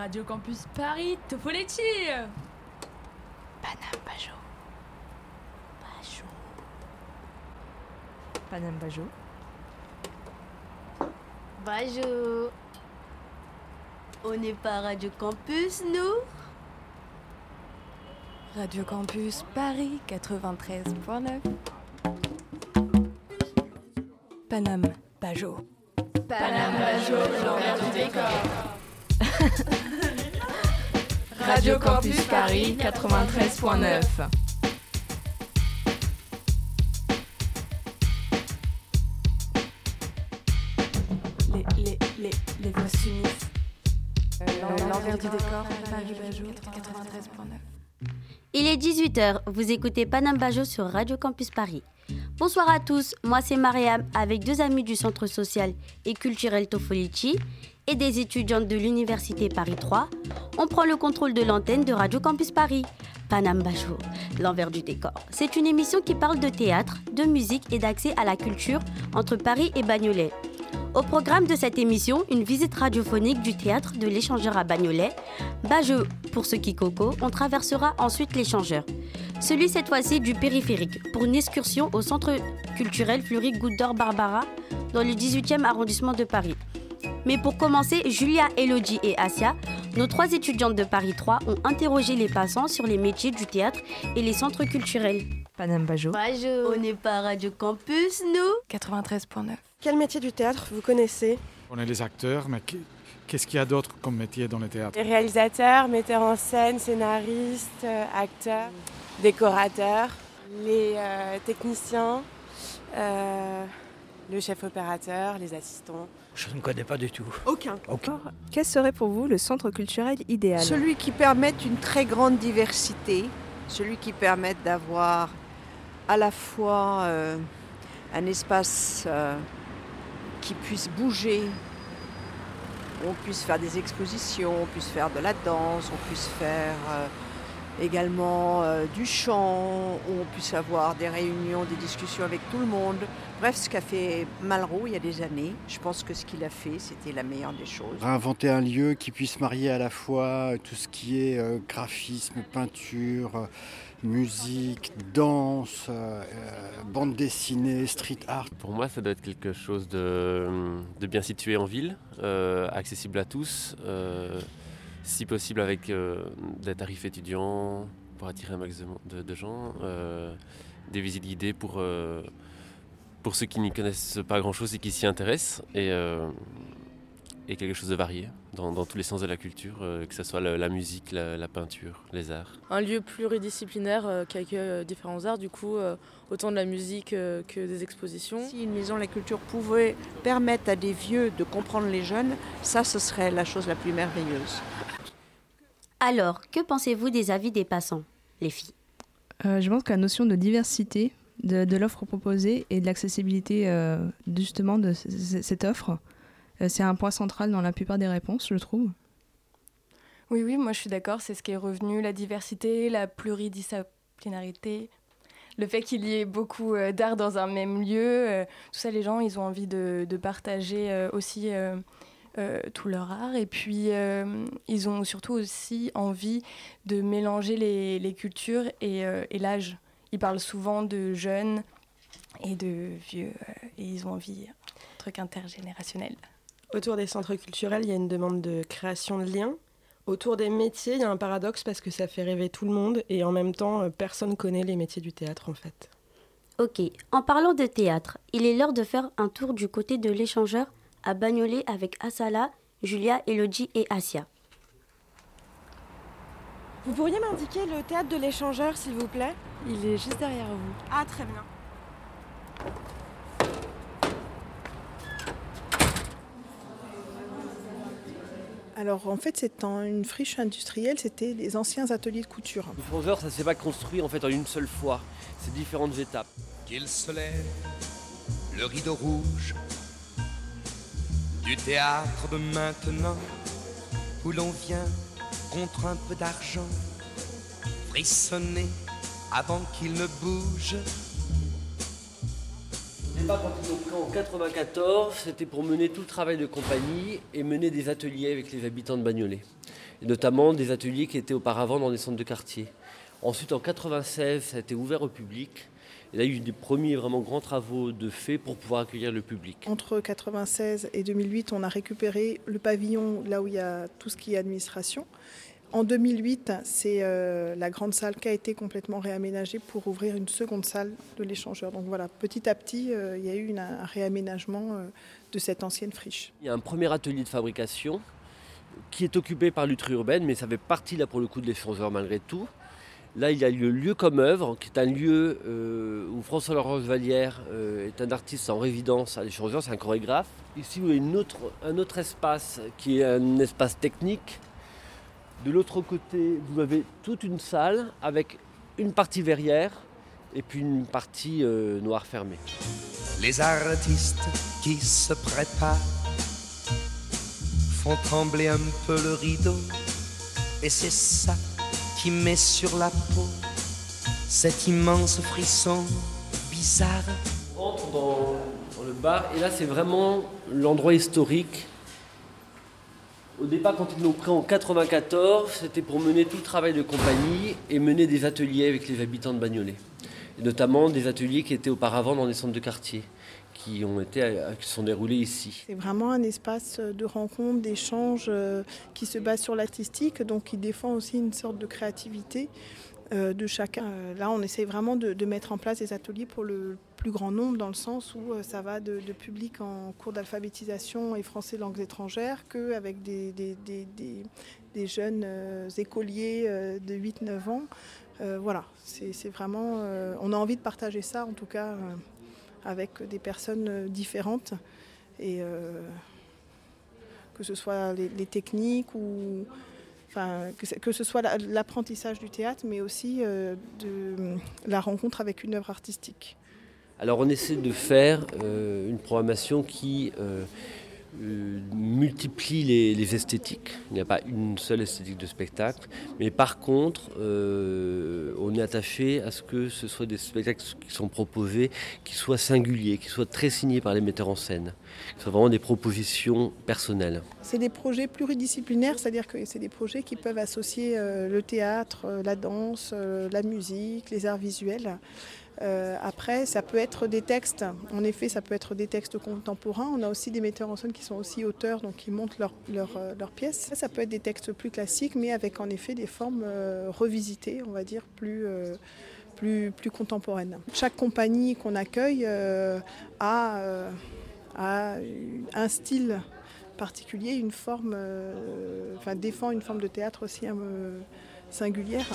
Radio Campus Paris, Topoletti Panam Bajo. Bajo. Panam Bajo. Bajo. On n'est pas Radio Campus, nous? Radio Campus Paris 93.9. Panam Bajo. Panam Bajo, l'envers du décor. Radio Campus Paris 93.9. Les, les, les, les voix s'unissent. L'envers du décor, Paris Bajo 93.9. Il est 18h, vous écoutez Panam Bajo sur Radio Campus Paris. Bonsoir à tous, moi c'est Mariam avec deux amis du Centre social et culturel Tofolici et des étudiantes de l'Université Paris 3. On prend le contrôle de l'antenne de Radio Campus Paris. Panam Bajo, l'envers du décor. C'est une émission qui parle de théâtre, de musique et d'accès à la culture entre Paris et Bagnolet. Au programme de cette émission, une visite radiophonique du théâtre de l'échangeur à Bagnolet. Bajo pour ceux qui coco, on traversera ensuite l'échangeur. Celui cette fois-ci du périphérique pour une excursion au centre culturel Fleury Goutte d'Or Barbara dans le 18e arrondissement de Paris. Mais pour commencer, Julia, Elodie et Asia, nos trois étudiantes de Paris 3, ont interrogé les passants sur les métiers du théâtre et les centres culturels. Panam Bajo. Bajo, on n'est pas Radio Campus, nous 93.9. Quel métier du théâtre vous connaissez? On est les acteurs, mais qu- qu'est-ce qu'il y a d'autre comme métier dans le théâtre? Les réalisateurs, metteurs en scène, scénaristes, euh, acteurs, décorateurs, les euh, techniciens, euh, le chef opérateur, les assistants. Je ne connais pas du tout. Aucun. Quel serait pour vous le centre culturel idéal Celui qui permette une très grande diversité, celui qui permette d'avoir à la fois euh, un espace euh, qui puisse bouger, où on puisse faire des expositions, on puisse faire de la danse, on puisse faire euh, également euh, du chant, où on puisse avoir des réunions, des discussions avec tout le monde. Bref, ce qu'a fait Malraux il y a des années, je pense que ce qu'il a fait, c'était la meilleure des choses. Réinventer un lieu qui puisse marier à la fois tout ce qui est euh, graphisme, peinture, euh, musique, danse, euh, euh, bande dessinée, street art. Pour moi, ça doit être quelque chose de, de bien situé en ville, euh, accessible à tous, euh, si possible avec euh, des tarifs étudiants pour attirer un maximum de, gens, euh, des visites guidées pour, euh, pour ceux qui n'y connaissent pas grand-chose et qui s'y intéressent, et, et quelque chose de varié dans, dans tous les sens de la culture, que ce soit la, musique, la, la peinture, les arts. un lieu pluridisciplinaire qui accueille différents arts, du coup, autant de la musique euh, que des expositions. Si une maison de la culture pouvait permettre à des vieux de comprendre les jeunes, ça, ce serait la chose la plus merveilleuse. Alors, que pensez-vous des avis des passants, les filles? Euh, Je pense que la notion de diversité de, de l'offre proposée et de l'accessibilité euh, justement de cette offre, euh, c'est un point central dans la plupart des réponses, je trouve. Oui, oui, moi je suis d'accord, c'est ce qui est revenu, la diversité, la pluridisciplinarité, le fait qu'il y ait beaucoup euh, d'art dans un même lieu, euh, tout ça, les gens, ils ont envie de, partager euh, aussi tout leur art, et puis ils ont surtout aussi envie de mélanger les, cultures et, l'âge. Ils parlent souvent de jeunes et de vieux, et ils ont envie d'un truc intergénérationnel. Autour des centres culturels, il y a une demande de création de liens. Autour des métiers, il y a un paradoxe parce que ça fait rêver tout le monde et en même temps, euh, personne connaît les métiers du théâtre en fait. Ok, en parlant de théâtre, il est l'heure de faire un tour du côté de l'échangeur à Bagnolet avec Asala, Julia, Elodie et Asia. Vous pourriez m'indiquer le théâtre de l'échangeur, s'il vous plaît? Il est juste derrière vous. Ah, très bien. Alors en fait, c'est en une friche industrielle, c'était les anciens ateliers de couture. Le Frangeur, ça ne s'est pas construit en fait en une seule fois. C'est différentes étapes. Qu'il se lève, le rideau rouge du théâtre de maintenant, où l'on vient contre un peu d'argent, frissonner avant qu'il ne bouge. Quand ils ont en 94, c'était pour mener tout le travail de compagnie et mener des ateliers avec les habitants de Bagnolet. et notamment des ateliers qui étaient auparavant dans des centres de quartier. Ensuite, en 96, ça a été ouvert au public. Il y a eu des premiers vraiment grands travaux de fait pour pouvoir accueillir le public. Entre 96 et 2008, on a récupéré le pavillon là où il y a tout ce qui est administration. En 2008, c'est euh, la grande salle qui a été complètement réaménagée pour ouvrir une seconde salle de l'échangeur. Donc voilà, petit à petit, euh, il y a eu un réaménagement euh, de cette ancienne friche. Il y a un premier atelier de fabrication qui est occupé par l'Utri urbaine, mais ça fait partie là pour le coup de l'échangeur malgré tout. Là, il y a le lieu comme œuvre, qui est un lieu où François Laurent Vallière est un artiste en résidence à l'échangeur, c'est un chorégraphe. Ici, avez une autre, un autre espace qui est un espace technique de l'autre côté, vous avez toute une salle avec une partie verrière et puis une partie euh, noire fermée. Les artistes qui se préparent font trembler un peu le rideau et c'est ça qui met sur la peau cet immense frisson bizarre. On rentre dans, dans le bar et là c'est vraiment l'endroit historique au départ, quand ils l'ont pris en 94, c'était pour mener tout le travail de compagnie et mener des ateliers avec les habitants de Bagnolet. Et notamment des ateliers qui étaient auparavant dans des centres de quartier, qui, ont qui sont déroulés ici. C'est vraiment un espace de rencontre, d'échange euh, qui se base sur l'artistique, donc qui défend aussi une sorte de créativité de chacun. Euh, là, on essaie vraiment de, mettre en place des ateliers pour le plus grand nombre, dans le sens où euh, ça va de, public en cours d'alphabétisation et français langues étrangères qu'avec des, des, jeunes euh, écoliers euh, de 8-9 ans. Euh, voilà, c'est vraiment. Euh, on a envie de partager ça, en tout cas, avec des personnes différentes. Et que ce soit les, les techniques ou que, ce soit l'apprentissage du théâtre, mais aussi euh, de la rencontre avec une œuvre artistique. Alors on essaie de faire euh, une programmation qui euh, multiplie les, esthétiques. Il n'y a pas une seule esthétique de spectacle, mais par contre, euh, on est attaché à ce que ce soit des spectacles qui sont proposés, qui soient singuliers, qui soient très signés par les metteurs en scène, qui soient vraiment des propositions personnelles. C'est des projets pluridisciplinaires, c'est-à-dire que c'est des projets qui peuvent associer euh, le théâtre, euh, la danse, euh, la musique, les arts visuels. Euh, après, ça peut être des textes. En effet, ça peut être des textes contemporains. On a aussi des metteurs en scène qui sont aussi auteurs, donc qui montent leurs leur, leur pièces. Ça, peut être des textes plus classiques, mais avec en effet des formes euh, revisitées, on va dire, plus, euh, contemporaines. Chaque compagnie qu'on accueille euh, a, un style particulier, une forme, défend une forme de théâtre aussi singulière.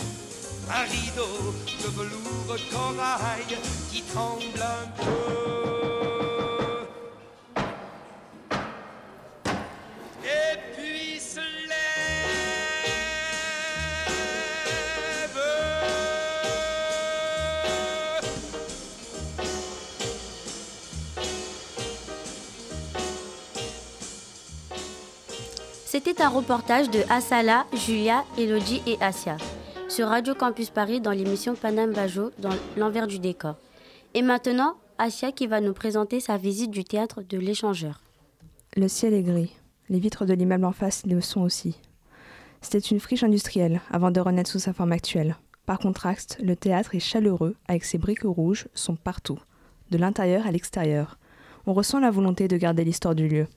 Un rideau de velours corail qui tremble un peu. C'était un reportage de Asala, Julia, Elodie et Asia sur Radio Campus Paris dans l'émission Panam Bajo dans l'envers du décor. Et maintenant, Asia qui va nous présenter sa visite du théâtre de l'échangeur. Le ciel est gris. Les vitres de l'immeuble en face le sont aussi. C'était une friche industrielle avant de renaître sous sa forme actuelle. Par contraste, le théâtre est chaleureux avec ses briques rouges sont partout, de l'intérieur à l'extérieur. On ressent la volonté de garder l'histoire du lieu.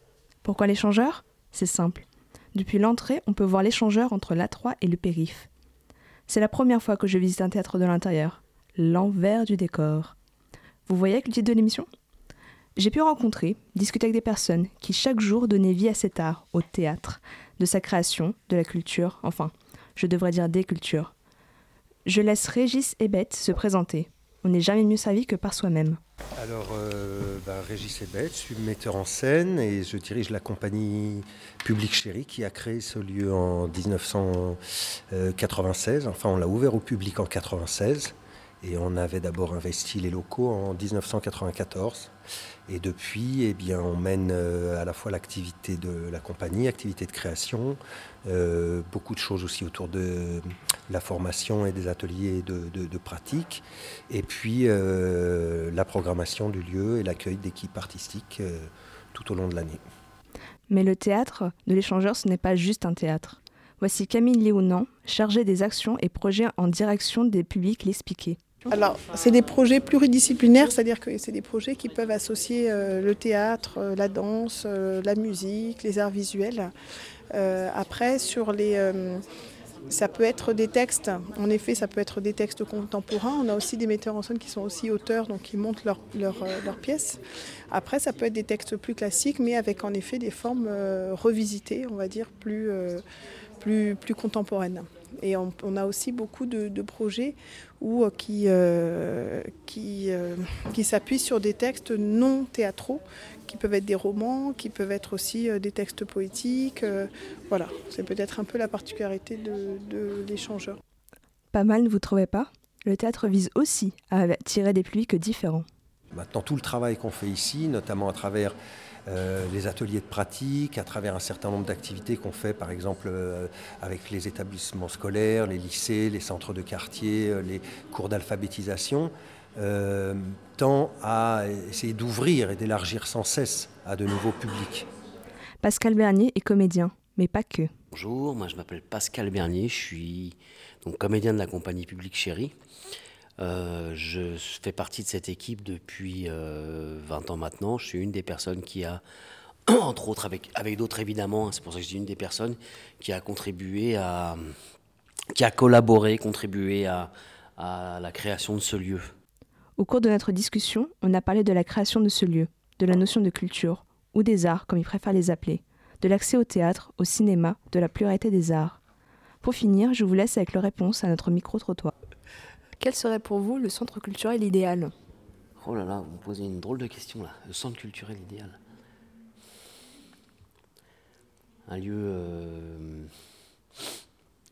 Pourquoi l'échangeur? C'est simple. Depuis l'entrée, on peut voir l'échangeur entre l'A3 et le périph. C'est la première fois que je visite un théâtre de l'intérieur. L'envers du décor. Vous voyez avec le titre de l'émission? J'ai pu rencontrer, discuter avec des personnes qui chaque jour donnaient vie à cet art, au théâtre, de sa création, de la culture, enfin, je devrais dire des cultures. Je laisse Régis et Bette se présenter. On n'est jamais mieux servi que par soi-même. Alors, euh, bah, Régis Ebet, je suis metteur en scène et je dirige la compagnie Public Chéri qui a créé ce lieu en 1996. Enfin, on l'a ouvert au public en 1996 et on avait d'abord investi les locaux en 1994. Et depuis, eh bien, on mène euh, à la fois l'activité de la compagnie, activité de création, euh, beaucoup de choses aussi autour de la formation et des ateliers de, de, de pratique, et puis euh, la programmation du lieu et l'accueil d'équipes artistiques tout au long de l'année. Mais le théâtre de l'échangeur, ce n'est pas juste un théâtre. Voici Camille Léonan, chargée des actions et projets en direction des publics, l'expliquer. Alors, c'est des projets pluridisciplinaires, c'est-à-dire que c'est des projets qui peuvent associer euh, le théâtre, euh, la danse, euh, la musique, les arts visuels. après, sur les ça peut être des textes, en effet, ça peut être des textes contemporains. On a aussi des metteurs en scène qui sont aussi auteurs, donc qui montent leurs leur, pièces. Après, ça peut être des textes plus classiques, mais avec en effet des formes revisitées, on va dire, plus, plus, plus contemporaines. Et on, a aussi beaucoup de, projets où, euh, qui, euh, qui, euh, qui s'appuient sur des textes non théâtraux, qui peuvent être des romans, qui peuvent être aussi des textes poétiques. voilà, c'est peut-être un peu la particularité de, de l'échangeur. Pas mal, ne vous trouvez pas? Le théâtre vise aussi à attirer des publics différents. Maintenant, tout le travail qu'on fait ici, notamment à travers euh, les ateliers de pratique, à travers un certain nombre d'activités qu'on fait, par exemple euh, avec les établissements scolaires, les lycées, les centres de quartier, euh, les cours d'alphabétisation, tend à essayer d'ouvrir et d'élargir sans cesse à de nouveaux publics. Pascal Bernier est comédien, mais pas que. Bonjour, moi je m'appelle Pascal Bernier, je suis donc comédien de la compagnie publique Chérie. Euh, je fais partie de cette équipe depuis 20 euh, ans maintenant. Je suis une des personnes qui a, entre autres avec, avec d'autres évidemment, hein, c'est pour ça que je dis une des personnes qui a contribué à, qui a collaboré, contribué à, à la création de ce lieu. Au cours de notre discussion, on a parlé de la création de ce lieu, de la notion de culture, ou des arts comme ils préfèrent les appeler, de l'accès au théâtre, au cinéma, de la pluralité des arts. Pour finir, je vous laisse avec la réponse à notre micro-trottoir. Quel serait pour vous le centre culturel idéal Oh là là, vous me posez une drôle de question là. Le centre culturel idéal. Un lieu, euh,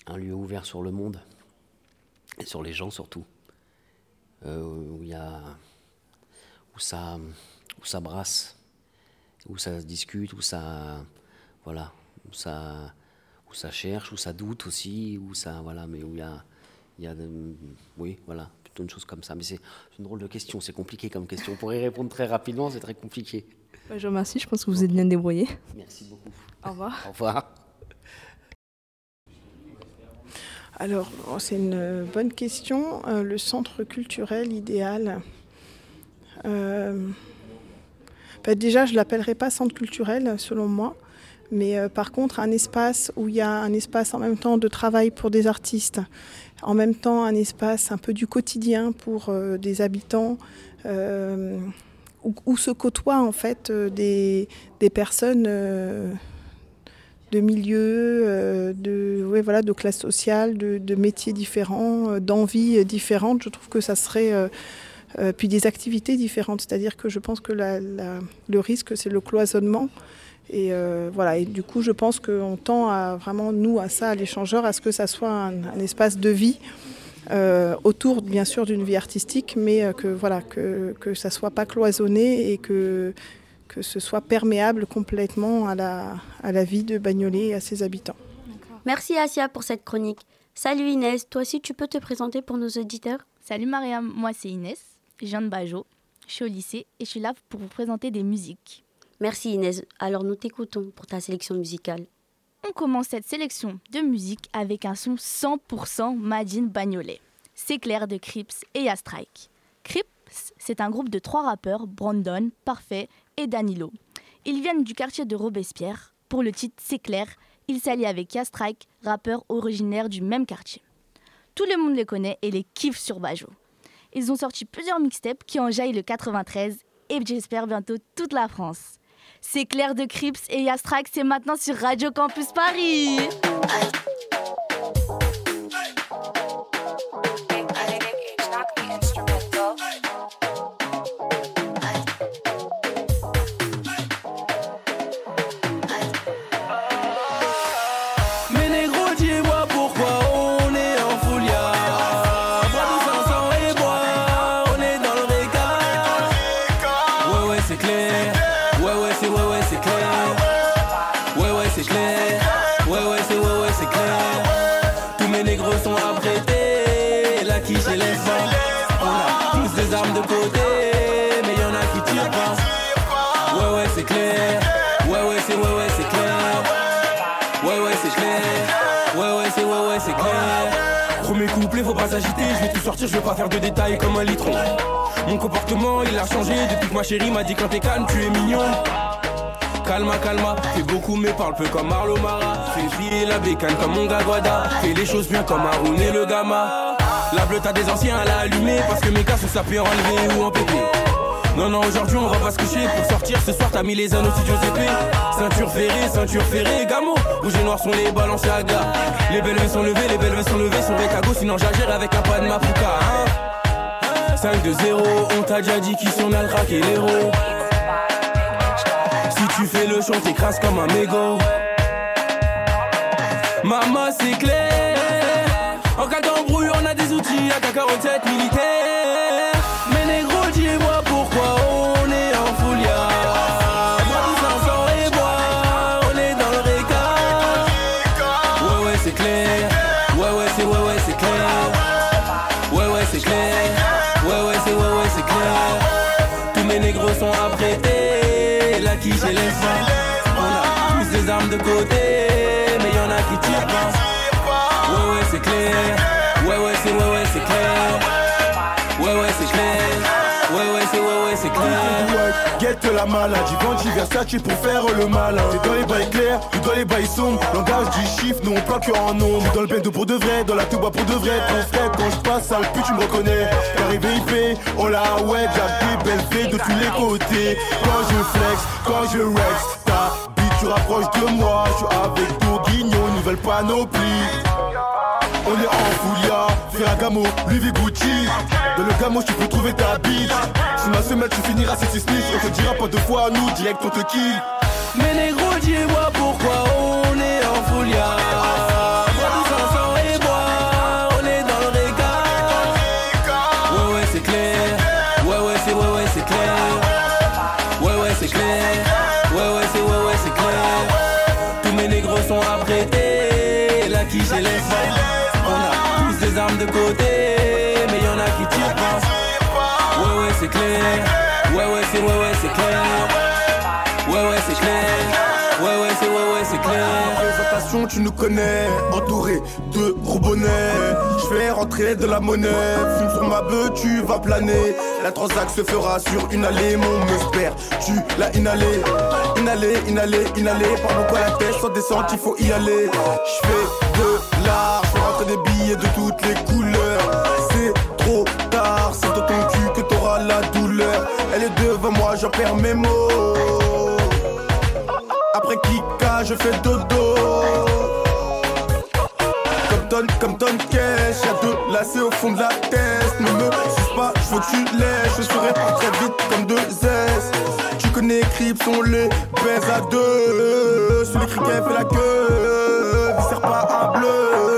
un lieu ouvert sur le monde. Et sur les gens surtout, euh, où il y a, où ça, où ça brasse, où ça se discute, où ça, voilà, où ça, où ça cherche, où ça doute aussi, où ça, voilà, mais où il y a il y a, oui, voilà, plutôt une chose comme ça. Mais c'est une drôle de question, c'est compliqué comme question. Pour y répondre très rapidement, c'est très compliqué. Bah, je vous remercie, je pense que vous êtes bien débrouillé. Merci beaucoup. Au revoir. Au revoir. Alors, oh, c'est une bonne question. Euh, le centre culturel idéal. Euh, bah, déjà, je ne l'appellerai pas centre culturel, selon moi. Mais euh, par contre, un espace où il y a un espace en même temps de travail pour des artistes en même temps un espace un peu du quotidien pour euh, des habitants euh, où, se côtoient en fait euh, des, personnes de milieux, de, ouais, voilà, de classes sociales, de, métiers différents, d'envies différentes. Je trouve que ça serait... puis des activités différentes. C'est-à-dire que je pense que le risque, c'est le cloisonnement. Et euh, voilà, et du coup, je pense qu'on tend à vraiment, nous, à ça, à l'échangeur, à ce que ça soit un, espace de vie euh, autour, bien sûr, d'une vie artistique, mais euh, que voilà, que, que ça soit pas cloisonné et que, que ce soit perméable complètement à la, à la vie de Bagnolet et à ses habitants. Merci Asia pour cette chronique. Salut Inès, toi aussi tu peux te présenter pour nos auditeurs? Salut Mariam, moi c'est Inès, je viens de Bajo, je suis au lycée et je suis là pour vous présenter des musiques. Merci Inès. Alors nous t'écoutons pour ta sélection musicale. On commence cette sélection de musique avec un son 100% Madine Bagnolet. C'est clair de Crips et Yastrike. Crips, c'est un groupe de trois rappeurs, Brandon, Parfait et Danilo. Ils viennent du quartier de Robespierre. Pour le titre C'est clair, ils s'allient avec Yastrike, rappeur originaire du même quartier. Tout le monde les connaît et les kiffe sur Bajo. Ils ont sorti plusieurs mixtapes qui en jaillent le 93 et j'espère bientôt toute la France. C'est Claire de Crips et Yastrax, c'est maintenant sur Radio Campus Paris. Je vais pas faire de détails comme un litron. Mon comportement, il a changé depuis que ma chérie m'a dit quand t'es calme, tu es mignon. Calma, calma, fais beaucoup mais parle peu comme Marlo Mara. Fais la bécane comme mon Guada Fais les choses bien comme Haroun et le Gamma La bleue t'as des anciens à la allumer Parce que mes gars sont sapés en relevé ou en pépé. Non, non, aujourd'hui on va pas se coucher. Pour sortir ce soir t'as mis les anneaux studios épées. Ceinture ferrée, ceinture ferrée, gamo Rouge et noir sont les gars Les belles sont levées, les belles sont levées Sur les cagots, sinon j'agère avec un pas hein. 5 de 0, on t'a déjà dit qui sont le et l'héros Si tu fais le chant, t'écrases comme un mégot. Maman c'est clair. En cas d'embrouille on a des outils à 47 militaire. Mais négro dis-moi pourquoi on la maladie, Givenchy Versace pour faire le malin. T'es dans les bails clairs, tu dans les bails sombres. Langage du chiffre, non pas que en nombre. Dans le bendo pour de vrai, dans la tuba pour de vrai. Ton frère quand je passe, sale pute tu me reconnais. Arrivé IP, oh la ouais, j'ai des belles de tous les côtés. Quand je flex, quand je rex, ta bite tu rapproches de moi. Je suis avec Bourguignon, nouvelle panoplie on est en Foulia, Ferragamo, Louis Gucci Dans le gamo tu peux trouver ta bite. Si ma semaine tu finiras 6 On te dira pas deux fois nous direct on te kill. Mais négro dis-moi pourquoi on est en foulia Ouais ouais c'est ouais ouais c'est clair. Ouais ouais c'est clair. Ouais ouais c'est ouais ouais c'est clair. Présentation tu nous connais. Entouré de gros bonnets. Je fais rentrer de la monnaie. Fume sur ma beuh tu vas planer. La transac se fera sur une allée Mon m'espère tu l'as inhalé. Inhalé, inhalé, inhalé. Par quoi la tête sans descente il faut y aller. Je fais de l'art. Je rentrer des billets de toutes les couleurs. C'est trop tard C'est dans Elle est devant moi j'en perds mes mots après Kika, je fais dodo. Comme tonne cash, y'a deux lacets au fond de la tête. Ne me suce pas, je veux que tu lèches. Je serai très vite comme deux S. Tu connais Crips, on les baise à deux. Celui qui fait la queue, sert pas à bleu.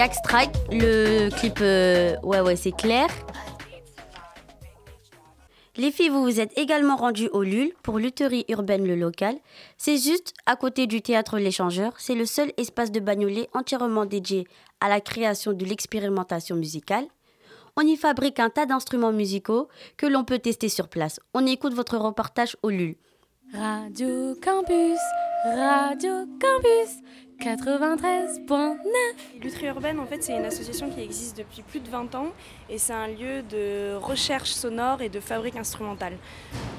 Yak Strike, le clip euh, Ouais ouais c'est clair. Les filles, vous vous êtes également rendues au LUL pour Lutherie urbaine le local. C'est juste à côté du théâtre L'échangeur. C'est le seul espace de Bagnolet entièrement dédié à la création de l'expérimentation musicale. On y fabrique un tas d'instruments musicaux que l'on peut tester sur place. On écoute votre reportage au LUL. Radio Campus, Radio Campus, 93.9. Lutherie urbaine, en fait, c'est une association qui existe depuis plus de 20 ans et c'est un lieu de recherche sonore et de fabrique instrumentale.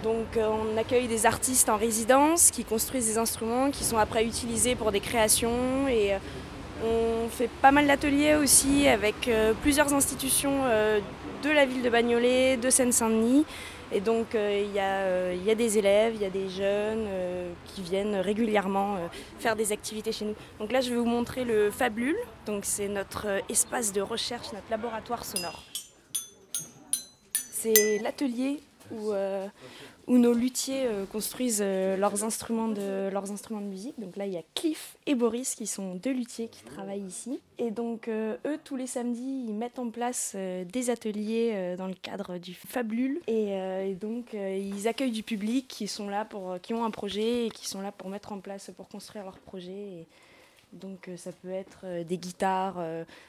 Donc, euh, on accueille des artistes en résidence qui construisent des instruments qui sont après utilisés pour des créations et euh, on fait pas mal d'ateliers aussi avec euh, plusieurs institutions de la ville de Bagnolet, de Seine-Saint-Denis Et donc il y, a, y, a des élèves, il y a des jeunes qui viennent régulièrement faire des activités chez nous. Donc là je vais vous montrer le Fabule, donc c'est notre espace de recherche, notre laboratoire sonore. C'est l'atelier où, où nos luthiers euh, construisent euh, leurs, instruments de, leurs instruments de musique. Donc là, il y a Cliff et Boris qui sont deux luthiers qui travaillent ici. Et donc, euh, eux, tous les samedis, ils mettent en place des ateliers dans le cadre du Fablule. Et, donc, ils accueillent du public qui, sont là pour, qui ont un projet et qui sont là pour mettre en place, pour construire leur projet. Et, donc ça peut être des guitares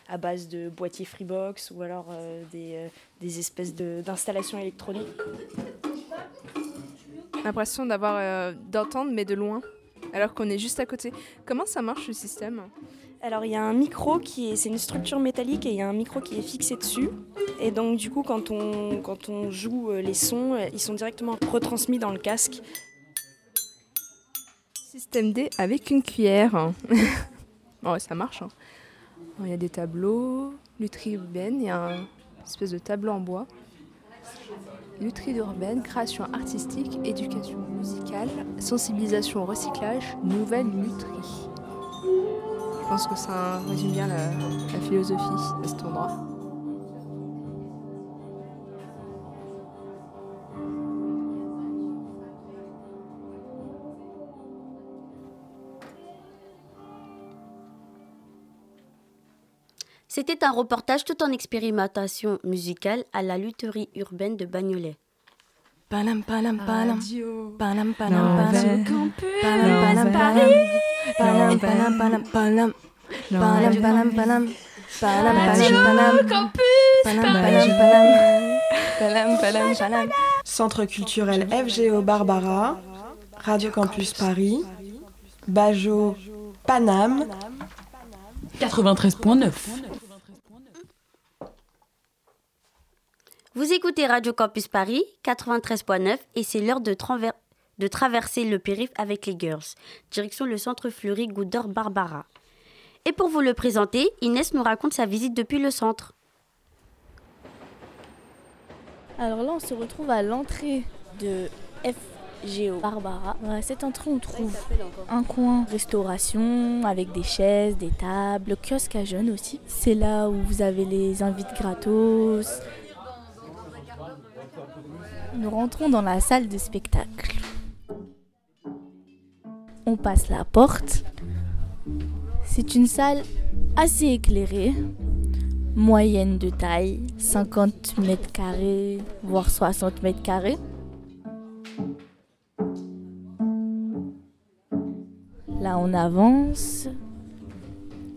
à base de boîtiers Freebox ou alors des, des espèces d'installations électroniques l'impression d'avoir euh, d'entendre mais de loin, alors qu'on est juste à côté. Comment ça marche le système? Alors il y a un micro qui est, c'est une structure métallique et il y a un micro qui est fixé dessus. Et donc du coup quand on, quand on joue euh, les sons, euh, ils sont directement retransmis dans le casque. Système D avec une cuillère. oh, ça marche. Hein. Il y a des tableaux, urbaine, il y a une espèce de tableau en bois lutherie urbaine, création artistique, éducation musicale, sensibilisation au recyclage, nouvelle lutherie. Je pense que ça résume bien la philosophie de cet endroit. C'était un reportage tout en expérimentation musicale à la lutherie urbaine de Bagnolet. Palam palam palam. Palam palam palam. Palam palam palam. Palam palam palam palam. Palam palam palam. Palam palam palam. Campus Palam palam palam. Palam palam palam. Centre culturel FGO Barbara. Radio Campus Paris. Bajo Paname. 93.9. Vous écoutez Radio Campus Paris 93.9 et c'est l'heure de, de, traverser le périph' avec les girls. Direction le centre Fleury Goudor Barbara. Et pour vous le présenter, Inès nous raconte sa visite depuis le centre. Alors là, on se retrouve à l'entrée de FGO Barbara. À cette entrée, on trouve un coin restauration avec des chaises, des tables, kiosque à jeunes aussi. C'est là où vous avez les invites gratos, nous rentrons dans la salle de spectacle. On passe la porte. C'est une salle assez éclairée, moyenne de taille, 50 mètres carrés, voire 60 mètres carrés. Là, on avance.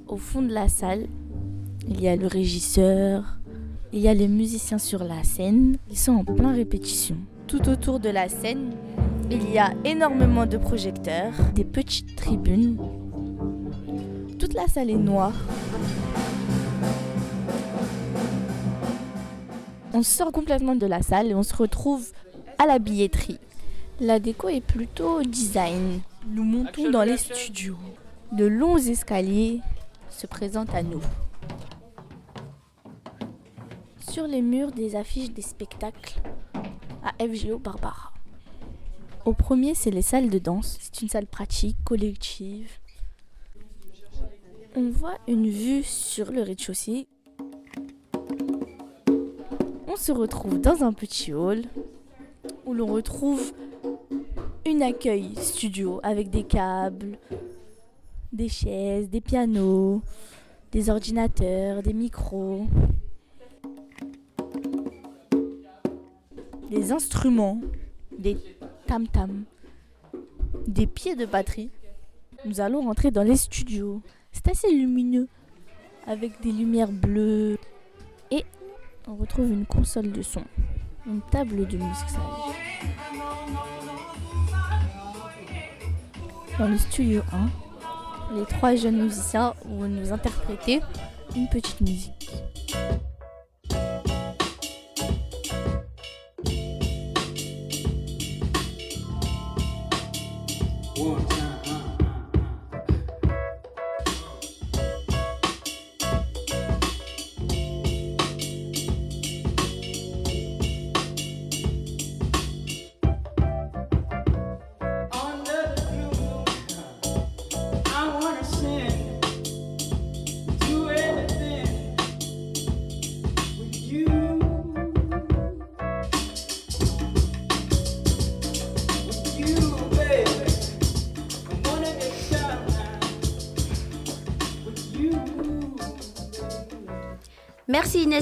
Au fond de la salle, il y a le régisseur, il y a les musiciens sur la scène. Ils sont en plein répétition. Tout autour de la scène, il y a énormément de projecteurs, des petites tribunes. Toute la salle est noire. On sort complètement de la salle et on se retrouve à la billetterie. La déco est plutôt design. Nous montons dans les studios. De longs escaliers se présentent à nous sur les murs des affiches des spectacles à FGO Barbara. Au premier, c'est les salles de danse. C'est une salle pratique, collective. On voit une vue sur le rez-de-chaussée. On se retrouve dans un petit hall où l'on retrouve une accueil studio avec des câbles, des chaises, des pianos, des ordinateurs, des micros. des instruments, des tam-tams, des pieds de batterie. Nous allons rentrer dans les studios. C'est assez lumineux, avec des lumières bleues. Et on retrouve une console de son, une table de mixage. dans le studio 1. Les trois jeunes musiciens vont nous interpréter une petite musique.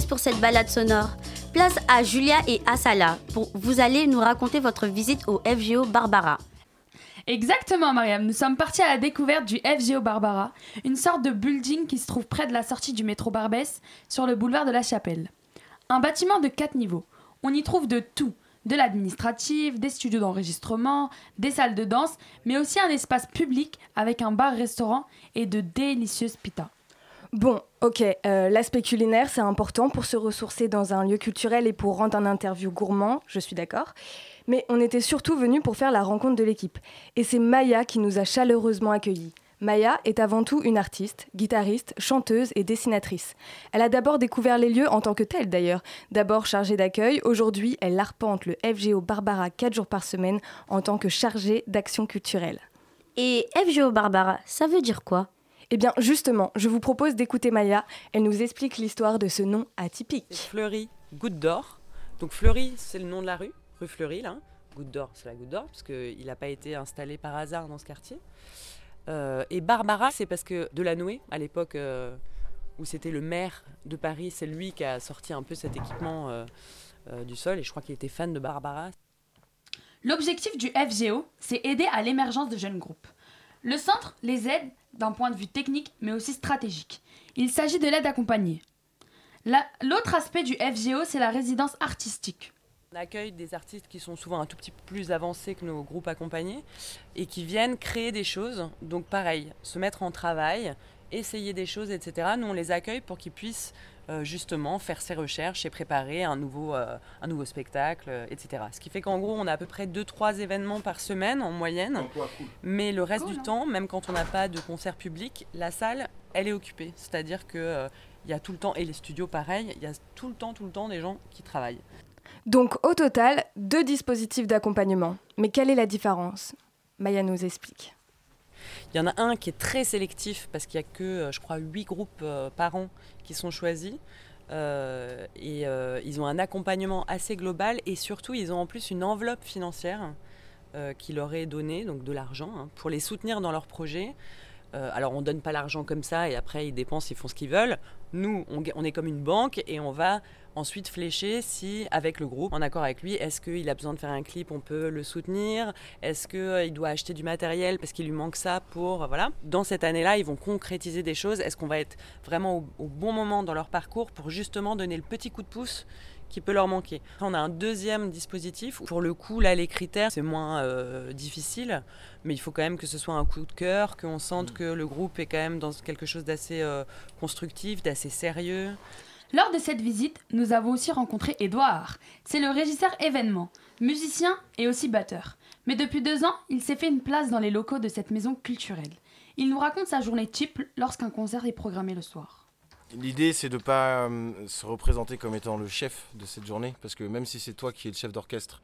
Pour cette balade sonore. Place à Julia et Asala. Pour, vous allez nous raconter votre visite au FGO Barbara. Exactement, Mariam. Nous sommes partis à la découverte du FGO Barbara, une sorte de building qui se trouve près de la sortie du métro Barbès, sur le boulevard de la Chapelle. Un bâtiment de 4 niveaux. On y trouve de tout de l'administratif, des studios d'enregistrement, des salles de danse, mais aussi un espace public avec un bar-restaurant et de délicieuses pitas. Bon, ok, euh, l'aspect culinaire, c'est important pour se ressourcer dans un lieu culturel et pour rendre un interview gourmand, je suis d'accord. Mais on était surtout venus pour faire la rencontre de l'équipe. Et c'est Maya qui nous a chaleureusement accueillis. Maya est avant tout une artiste, guitariste, chanteuse et dessinatrice. Elle a d'abord découvert les lieux en tant que telle d'ailleurs. D'abord chargée d'accueil, aujourd'hui elle arpente le FGO Barbara 4 jours par semaine en tant que chargée d'action culturelle. Et FGO Barbara, ça veut dire quoi? Eh bien justement, je vous propose d'écouter Maya. Elle nous explique l'histoire de ce nom atypique. Fleury, Goutte d'Or. Donc Fleury, c'est le nom de la rue, rue Fleury là. Goutte d'Or, c'est la Goutte d'Or, parce qu'il n'a pas été installé par hasard dans ce quartier. Euh, et Barbara, c'est parce que Delanoë, à l'époque euh, où c'était le maire de Paris, c'est lui qui a sorti un peu cet équipement euh, du sol, et je crois qu'il était fan de Barbara. L'objectif du FGO, c'est aider à l'émergence de jeunes groupes. Le centre les aide d'un point de vue technique, mais aussi stratégique. Il s'agit de l'aide accompagnée. L'autre aspect du FGO, c'est la résidence artistique. On accueille des artistes qui sont souvent un tout petit peu plus avancés que nos groupes accompagnés et qui viennent créer des choses. Donc pareil, se mettre en travail, essayer des choses, etc. Nous, on les accueille pour qu'ils puissent euh, justement faire ses recherches et préparer un nouveau, euh, un nouveau spectacle, euh, etc. Ce qui fait qu'en gros, on a à peu près 2-3 événements par semaine en moyenne. Mais le reste du temps, même quand on n'a pas de concert public, la salle, elle est occupée. C'est-à-dire qu'il il y a tout le temps, et les studios pareil, il y a tout le temps, tout le temps des gens qui travaillent. Donc au total, deux dispositifs d'accompagnement. Mais quelle est la différence? Maya nous explique. Il y en a un qui est très sélectif parce qu'il n'y a que, je crois, huit groupes par an qui sont choisis. Euh, et ils ont un accompagnement assez global et surtout ils ont en plus une enveloppe financière qui leur est donnée, donc de l'argent, hein, pour les soutenir dans leurs projets. alors on ne donne pas l'argent comme ça et après ils dépensent, ils font ce qu'ils veulent. Nous, on, est comme une banque et on va ensuite flécher si, avec le groupe, en accord avec lui, est-ce qu'il a besoin de faire un clip, on peut le soutenir Est-ce qu'il euh, doit acheter du matériel parce qu'il lui manque ça pour... Euh, voilà. Dans cette année-là, ils vont concrétiser des choses. Est-ce qu'on va être vraiment au, bon moment dans leur parcours pour justement donner le petit coup de pouce qui peut leur manquer? On a un deuxième dispositif. Pour le coup, là, les critères, c'est moins euh, difficile, mais il faut quand même que ce soit un coup de cœur, qu'on sente mm. que le groupe est quand même dans quelque chose d'assez constructif, d'assez sérieux. Lors de cette visite, nous avons aussi rencontré Edouard. C'est le régisseur événement, musicien et aussi batteur. Mais depuis deux ans, il s'est fait une place dans les locaux de cette maison culturelle. Il nous raconte sa journée type lorsqu'un concert est programmé le soir. L'idée, c'est de ne pas euh, se représenter comme étant le chef de cette journée, parce que même si c'est toi qui es le chef d'orchestre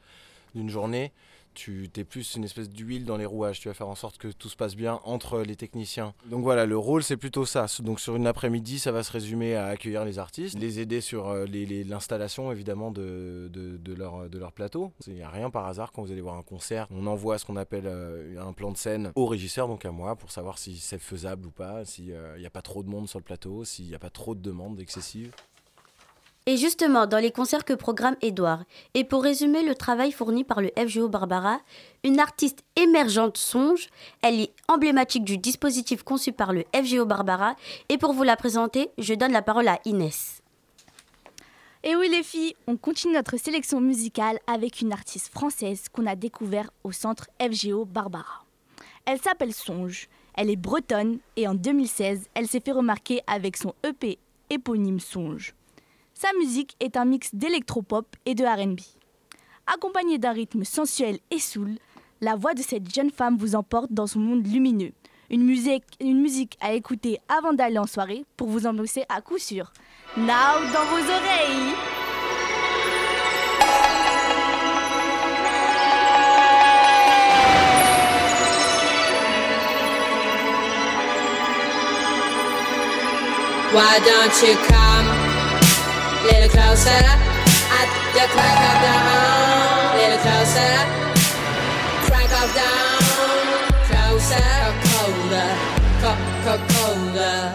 d'une journée, tu es plus une espèce d'huile dans les rouages. Tu vas faire en sorte que tout se passe bien entre les techniciens. Donc voilà, le rôle c'est plutôt ça. Donc sur une après-midi, ça va se résumer à accueillir les artistes, les aider sur euh, l'installation évidemment de, de, leur, de leur plateau. Il n'y a rien par hasard quand vous allez voir un concert. On envoie ce qu'on appelle euh, un plan de scène au régisseur, donc à moi, pour savoir si c'est faisable ou pas, s'il euh, n'y a pas trop de monde sur le plateau, s'il n'y a pas trop de demandes excessives. Et justement, dans les concerts que programme Edouard, et pour résumer le travail fourni par le FGO Barbara, une artiste émergente songe, elle est emblématique du dispositif conçu par le FGO Barbara, et pour vous la présenter, je donne la parole à Inès. Et oui les filles, on continue notre sélection musicale avec une artiste française qu'on a découvert au centre FGO Barbara. Elle s'appelle Songe, elle est bretonne et en 2016, elle s'est fait remarquer avec son EP éponyme Songe. Sa musique est un mix d'électropop et de RB. Accompagnée d'un rythme sensuel et soul, la voix de cette jeune femme vous emporte dans son monde lumineux. Une musique, une musique à écouter avant d'aller en soirée pour vous ambiancer à coup sûr. Now dans vos oreilles closer. The crack of dawn, little closer. Crack of dawn, closer, colder,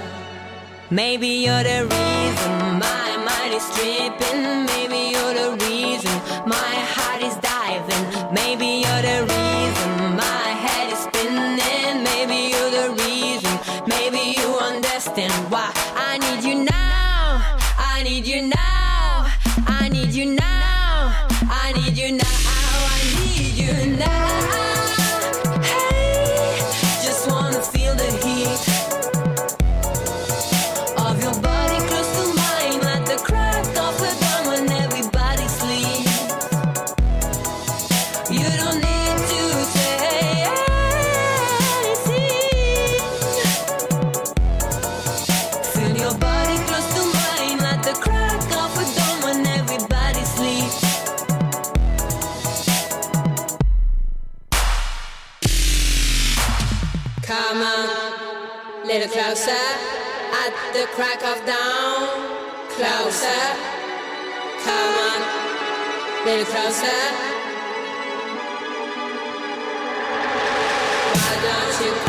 Maybe you're the reason my mind is tripping. Maybe you're the reason my heart is diving. Maybe Little closer at the crack of dawn. Closer, come on. Little closer. Why don't you?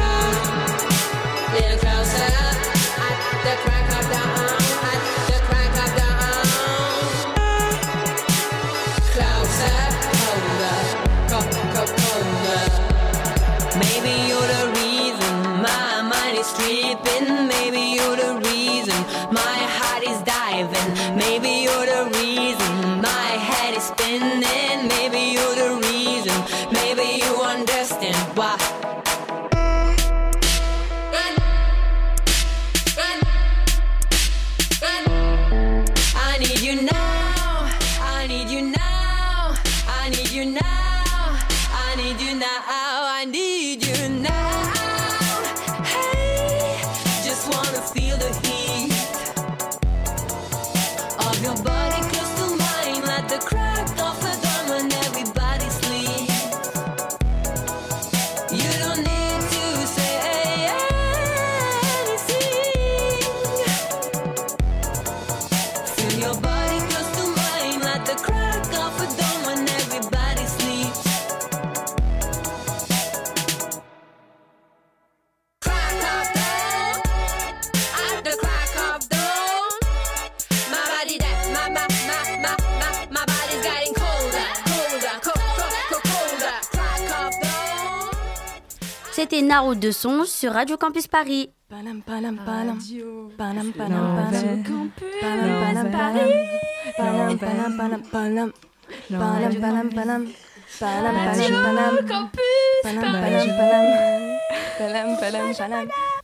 De son sur Radio Campus Paris.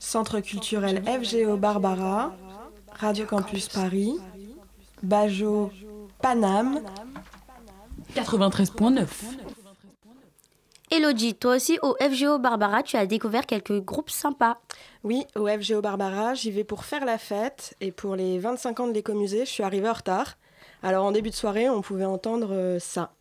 Centre culturel FGO Barbara, Radio Campus Paris, Bajo Panam. 93.9. Elodie, toi aussi au FGO Barbara, tu as découvert quelques groupes sympas. Oui, au FGO Barbara, j'y vais pour faire la fête et pour les 25 ans de l'écomusée, je suis arrivée en retard. Alors en début de soirée, on pouvait entendre euh, ça.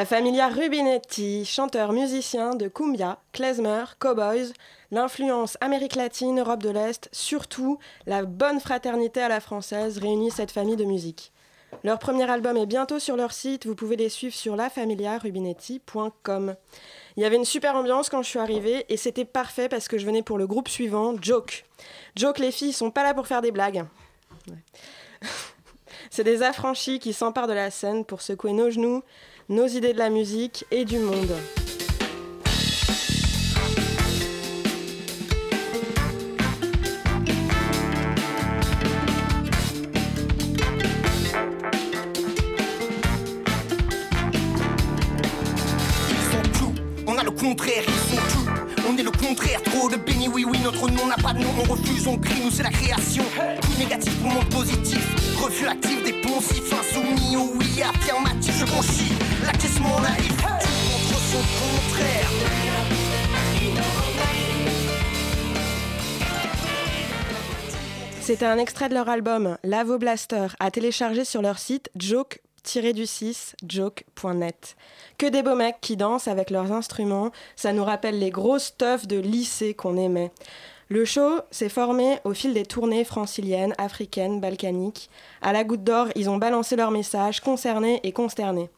La familia Rubinetti, chanteur musicien de cumbia, klezmer, cowboys, l'influence Amérique latine, Europe de l'Est, surtout la bonne fraternité à la française réunit cette famille de musique. Leur premier album est bientôt sur leur site, vous pouvez les suivre sur lafamiliarubinetti.com. Il y avait une super ambiance quand je suis arrivée et c'était parfait parce que je venais pour le groupe suivant, Joke. Joke, les filles sont pas là pour faire des blagues. Ouais. C'est des affranchis qui s'emparent de la scène pour secouer nos genoux, nos idées de la musique et du monde. Ils sont tout, on a le contraire, ils sont tout. On est le contraire, trop de béni, oui, oui, notre nom n'a pas de nom, on refuse, on crie, nous c'est la création. Tout négatif pour monde positif, refus actif des poncifs, insoumis au oui, affirmatif, je conchis, C'était un extrait de leur album Lavo Blaster à télécharger sur leur site joke-du6 joke.net. Que des beaux mecs qui dansent avec leurs instruments, ça nous rappelle les grosses teufs de lycée qu'on aimait. Le show s'est formé au fil des tournées franciliennes, africaines, balkaniques. À la goutte d'or, ils ont balancé leur message, concernés et consternés.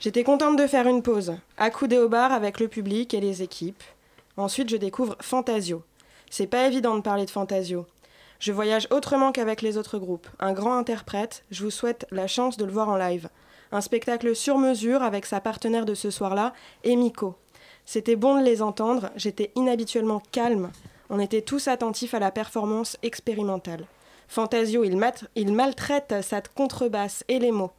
J'étais contente de faire une pause, accoudée au bar avec le public et les équipes. Ensuite, je découvre Fantasio. C'est pas évident de parler de Fantasio. Je voyage autrement qu'avec les autres groupes. Un grand interprète, je vous souhaite la chance de le voir en live. Un spectacle sur mesure avec sa partenaire de ce soir-là, Emiko. C'était bon de les entendre, j'étais inhabituellement calme. On était tous attentifs à la performance expérimentale. Fantasio, il, maltraite sa contrebasse et les mots.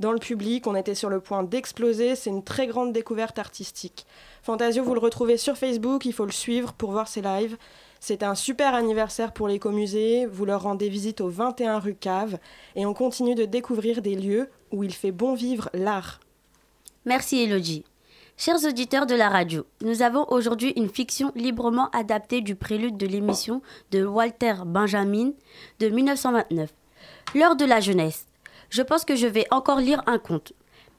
Dans le public, on était sur le point d'exploser, c'est une très grande découverte artistique. Fantasio, vous le retrouvez sur Facebook, il faut le suivre pour voir ses lives. C'est un super anniversaire pour l'écomusée, vous leur rendez visite au 21 rue Cave et on continue de découvrir des lieux où il fait bon vivre l'art. Merci Elodie. Chers auditeurs de la radio, nous avons aujourd'hui une fiction librement adaptée du prélude de l'émission de Walter Benjamin de 1929. L'heure de la jeunesse. Je pense que je vais encore lire un conte.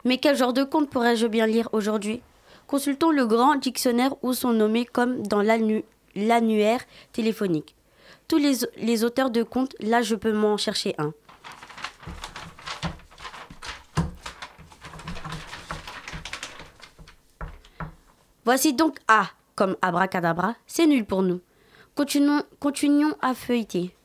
Mais quel genre de conte pourrais-je bien lire aujourd'hui? Consultons le grand dictionnaire où sont nommés comme dans l'annu- l'annuaire téléphonique. Tous les, auteurs de contes, là je peux m'en chercher un. Voici donc A comme abracadabra, c'est nul pour nous. Continuons à feuilleter.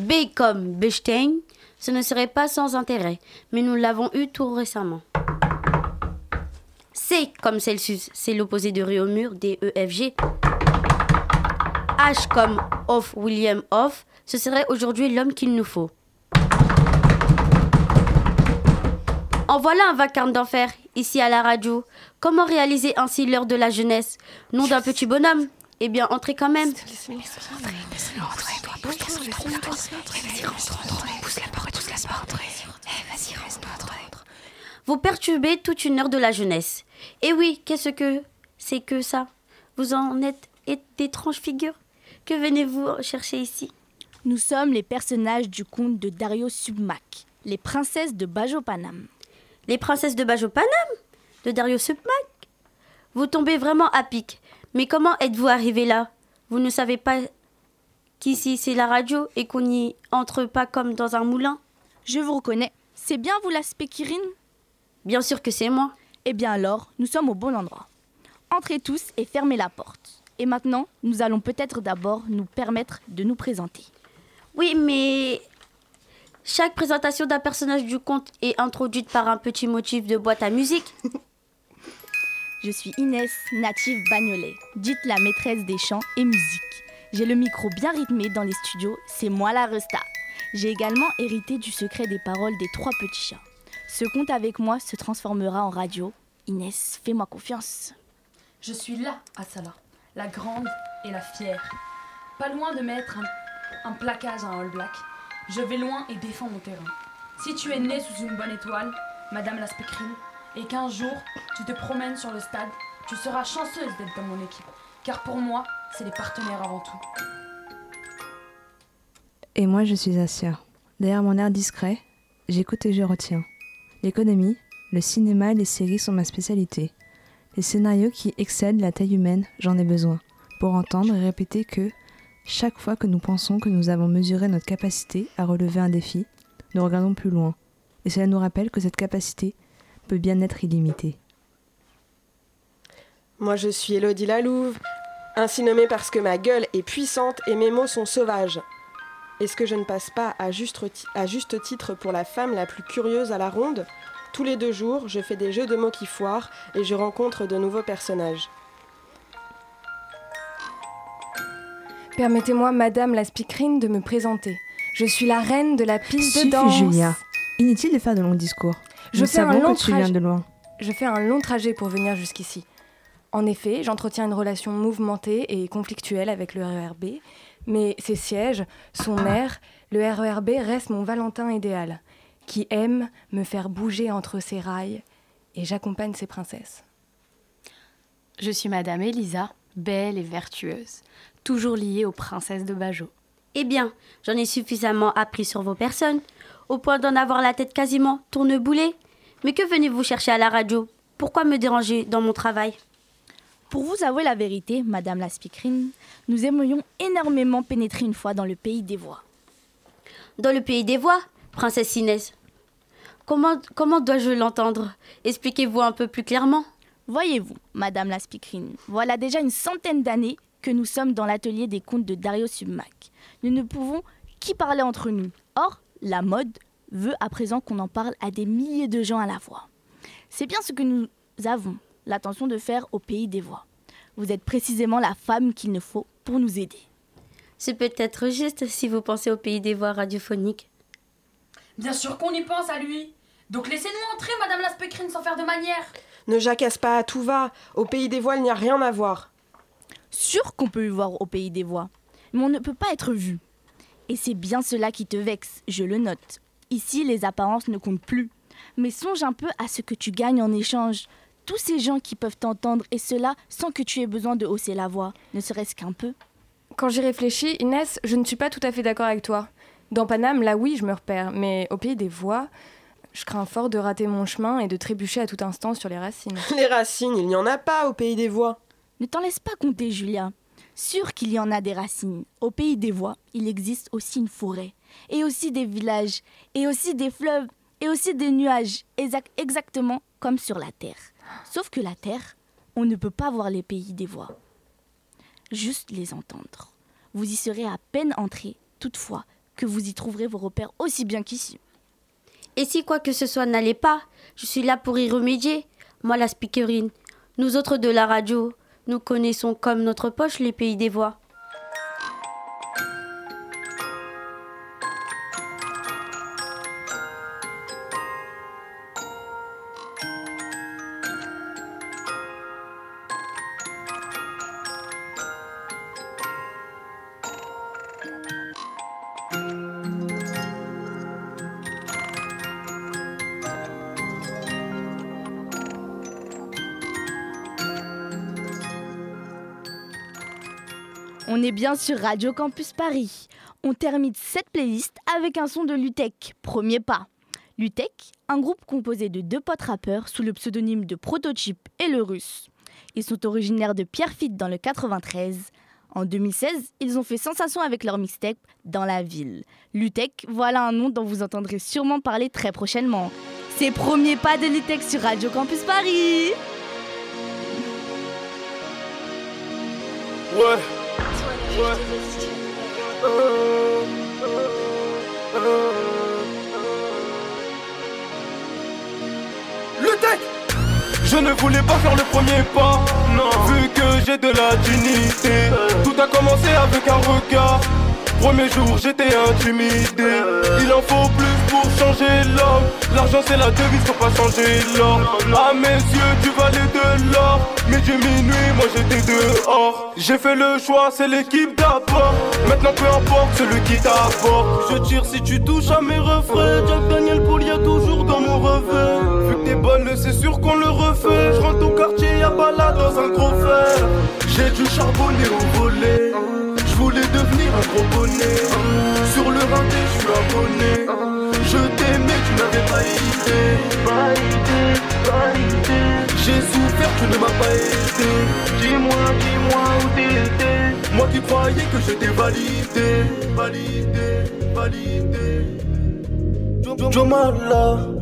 B comme Bechstein, ce ne serait pas sans intérêt, mais nous l'avons eu tout récemment. C comme Celsius, c'est l'opposé de Réaumur, D-E-F-G. H comme Off, William Off, ce serait aujourd'hui l'homme qu'il nous faut. En voilà un vacarme d'enfer, ici à la radio. Comment réaliser ainsi l'heure de la jeunesse? Nom d'un petit bonhomme Eh bien, entrez quand même. Vous perturbez toute une heure de la jeunesse. Et oui, qu'est-ce que c'est que ça? Vous en êtes et- d'étranges figures. Que venez-vous chercher ici? Nous sommes les personnages du conte de Dario Submac, les princesses de Bajopanam. Les princesses de Bajopanam? De Dario Submac? Vous tombez vraiment à pic. Mais comment êtes-vous arrivé là? Vous ne savez pas qu'ici c'est la radio et qu'on n'y entre pas comme dans un moulin? Je vous reconnais. C'est bien vous la Spékirine? Bien sûr que c'est moi. Eh bien alors, nous sommes au bon endroit. Entrez tous et fermez la porte. Et maintenant, nous allons peut-être d'abord nous permettre de nous présenter. Oui, mais chaque présentation d'un personnage du conte est introduite par un petit motif de boîte à musique. Je suis Inès, native Bagnolet, dite la maîtresse des chants et musique. J'ai le micro bien rythmé dans les studios, c'est moi la resta. J'ai également hérité du secret des paroles des trois petits chats. Ce conte avec moi se transformera en radio. Inès, fais-moi confiance. Je suis là, Asala, la grande et la fière. Pas loin de mettre un, plaquage à un All Black. Je vais loin et défends mon terrain. Si tu es née sous une bonne étoile, Madame la Spécrine, et qu'un jour tu te promènes sur le stade, tu seras chanceuse d'être dans mon équipe. Car pour moi, c'est les partenaires avant tout. Et moi, je suis Asia. Derrière mon air discret, j'écoute et je retiens. L'économie, le cinéma et les séries sont ma spécialité. Les scénarios qui excèdent la taille humaine, j'en ai besoin. Pour entendre et répéter que, chaque fois que nous pensons que nous avons mesuré notre capacité à relever un défi, nous regardons plus loin. Et cela nous rappelle que cette capacité peut bien être illimitée. Moi, je suis Elodie Lalouve, ainsi nommée parce que ma gueule est puissante et mes mots sont sauvages. Est-ce que je ne passe pas à juste, ti- à juste titre pour la femme la plus curieuse à la ronde? Tous les deux jours, je fais des jeux de mots qui foirent et je rencontre de nouveaux personnages. Permettez-moi, Madame la Speakerine, de me présenter. Je suis la reine de la piste de danse. Julia. Inutile de faire de longs discours. Je Nous fais un long que tu viens trajet- de loin. Je fais un long trajet pour venir jusqu'ici. En effet, j'entretiens une relation mouvementée et conflictuelle avec le RERB, mais ses sièges, son air, le RERB reste mon Valentin idéal, qui aime me faire bouger entre ses rails, et j'accompagne ses princesses. Je suis Madame Elisa, belle et vertueuse, toujours liée aux princesses de Bajo. Eh bien, j'en ai suffisamment appris sur vos personnes, au point d'en avoir la tête quasiment tourneboulée. Mais que venez-vous chercher à la radio? Pourquoi me déranger dans mon travail? Pour vous avouer la vérité, Madame la Speakerine, nous aimerions énormément pénétrer une fois dans le pays des voix. Dans le pays des voix, princesse Inès? Comment, comment dois-je l'entendre? Expliquez-vous un peu plus clairement. Voyez-vous, Madame la Speakerine, voilà déjà une centaine d'années que nous sommes dans l'atelier des contes de Dario Submac. Nous ne pouvons qu'y parler entre nous. Or, la mode veut à présent qu'on en parle à des milliers de gens à la fois. C'est bien ce que nous avons l'intention de faire au pays des voix. Vous êtes précisément la femme qu'il nous faut pour nous aider. C'est peut-être juste si vous pensez au pays des voix radiophoniques. Bien sûr qu'on y pense à lui. Donc laissez-nous entrer, Madame la Spécrine, sans faire de manière. Ne jacasse pas à tout va, au pays des voiles, il n'y a rien à voir. Sûr qu'on peut y voir au pays des voix, mais on ne peut pas être vu. Et c'est bien cela qui te vexe, je le note. Ici, les apparences ne comptent plus. Mais songe un peu à ce que tu gagnes en échange. Tous ces gens qui peuvent t'entendre, et cela sans que tu aies besoin de hausser la voix, ne serait-ce qu'un peu. Quand j'y réfléchis, Inès, je ne suis pas tout à fait d'accord avec toi. Dans Paname, là oui, je me repère, mais au pays des voix, je crains fort de rater mon chemin et de trébucher à tout instant sur les racines. Les racines, il n'y en a pas au pays des voix. Ne t'en laisse pas compter, Julia. Sûr qu'il y en a des racines. Au pays des voix, il existe aussi une forêt, et aussi des villages, et aussi des fleuves, et aussi des nuages, exact- exactement comme sur la Terre. Sauf que la Terre, on ne peut pas voir les pays des voix. Juste les entendre. Vous y serez à peine entré, toutefois, que vous y trouverez vos repères aussi bien qu'ici. Et si quoi que ce soit n'allait pas, je suis là pour y remédier. Moi, la speakerine. Nous autres de la radio, nous connaissons comme notre poche les pays des voix. Sur Radio Campus Paris. On termine cette playlist avec un son de Lutech, Premier pas. Lutech, un groupe composé de deux potes rappeurs sous le pseudonyme de Prototype et le Russe. Ils sont originaires de Pierrefitte dans le 93. En 2016, ils ont fait sensation avec leur mixtape Dans la ville. Lutech, voilà un nom dont vous entendrez sûrement parler très prochainement. C'est Premier pas de Lutech sur Radio Campus Paris. Ouais. Euh, euh, Le tech Je ne voulais pas faire le premier pas Non. Vu que j'ai de la dignité. Tout a commencé avec un regard Premier jour j'étais intimidé. Il en faut plus pour changer l'homme. L'argent c'est la devise, faut pas changer l'or À mes yeux tu valais de l'or. Midi minuit, moi j'étais dehors. J'ai fait le choix, c'est l'équipe d'abord. Maintenant peu importe celui qui t'apporte. Je tire si tu touches à mes refrains. Jack Daniel Paul, y'a toujours dans mon revers. Vu que t'es bonne, c'est sûr qu'on le refait. Je rentre au quartier, y'a balade dans un gros fer. J'ai du charbonner au volet voulais devenir un gros bonnet. Sur le rinté, je suis abonné Je t'aimais, tu n'avais pas idée J'ai souffert, tu ne m'as pas aidé. Dis-moi, dis-moi où t'étais. Moi qui croyais que j'étais validé Validé, validé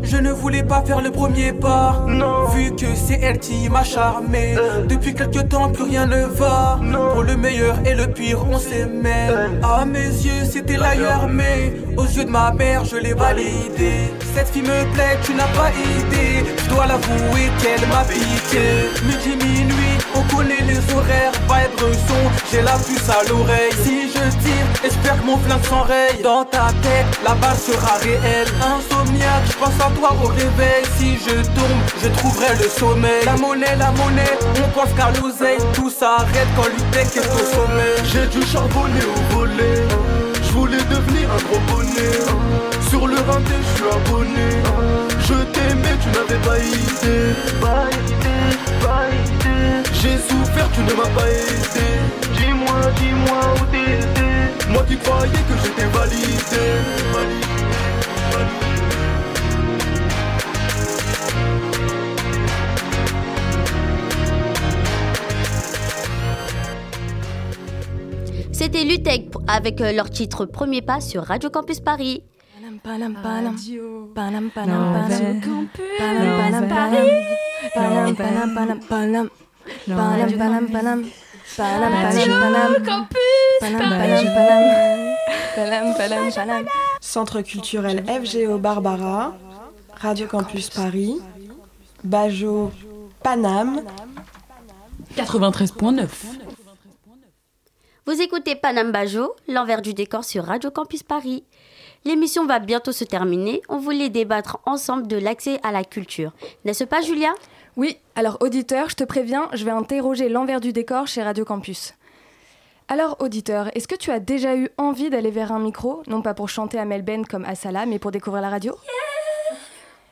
je ne voulais pas faire le premier pas. Non. Vu que c'est elle qui m'a charmé. Depuis quelques temps, plus rien ne va. Pour le meilleur et le pire, on s'aimait. À mes yeux, c'était l'ailleurs, mais aux yeux de ma mère, je l'ai validé. Cette fille me plaît, tu n'as pas idée. Je dois l'avouer qu'elle m'a piqué. Midi, minuit, on connaît les horaires. Vibre son, j'ai la puce à l'oreille. Si je tire, espère que mon flingue s'enraye. Dans ta tête, la balle sera réelle. Insomniaque, je pense à toi au réveil. Si je tombe, je trouverai le sommeil. La monnaie, la monnaie, on pense qu'à l'oseille. Tout s'arrête quand l'UTEC est au sommet. J'ai du charbonner au volet. Je voulais devenir un gros bonnet. Sur le rinté, je suis abonné. Je t'aimais, tu n'avais pas idée. J'ai souffert, tu ne m'as pas aidé. Dis-moi, dis-moi où t'étais. Moi qui croyais que j'étais validé. C'était Lutech avec euh, leur titre Premier pas sur Radio Campus Paris. Panam, panam. Panam, Centre culturel FGO Barbara, Radio Campus Paris, Bajo Paname. 93.9. Vous écoutez Panam Bajo, l'envers du décor sur Radio Campus Paris. L'émission va bientôt se terminer. On voulait débattre ensemble de l'accès à la culture. N'est-ce pas, Julia? Oui, alors auditeur, je te préviens, je vais interroger l'envers du décor chez Radio Campus. Alors auditeur, est-ce que tu as déjà eu envie d'aller vers un micro, non pas pour chanter à Melbourne comme à Salah, mais pour découvrir la radio?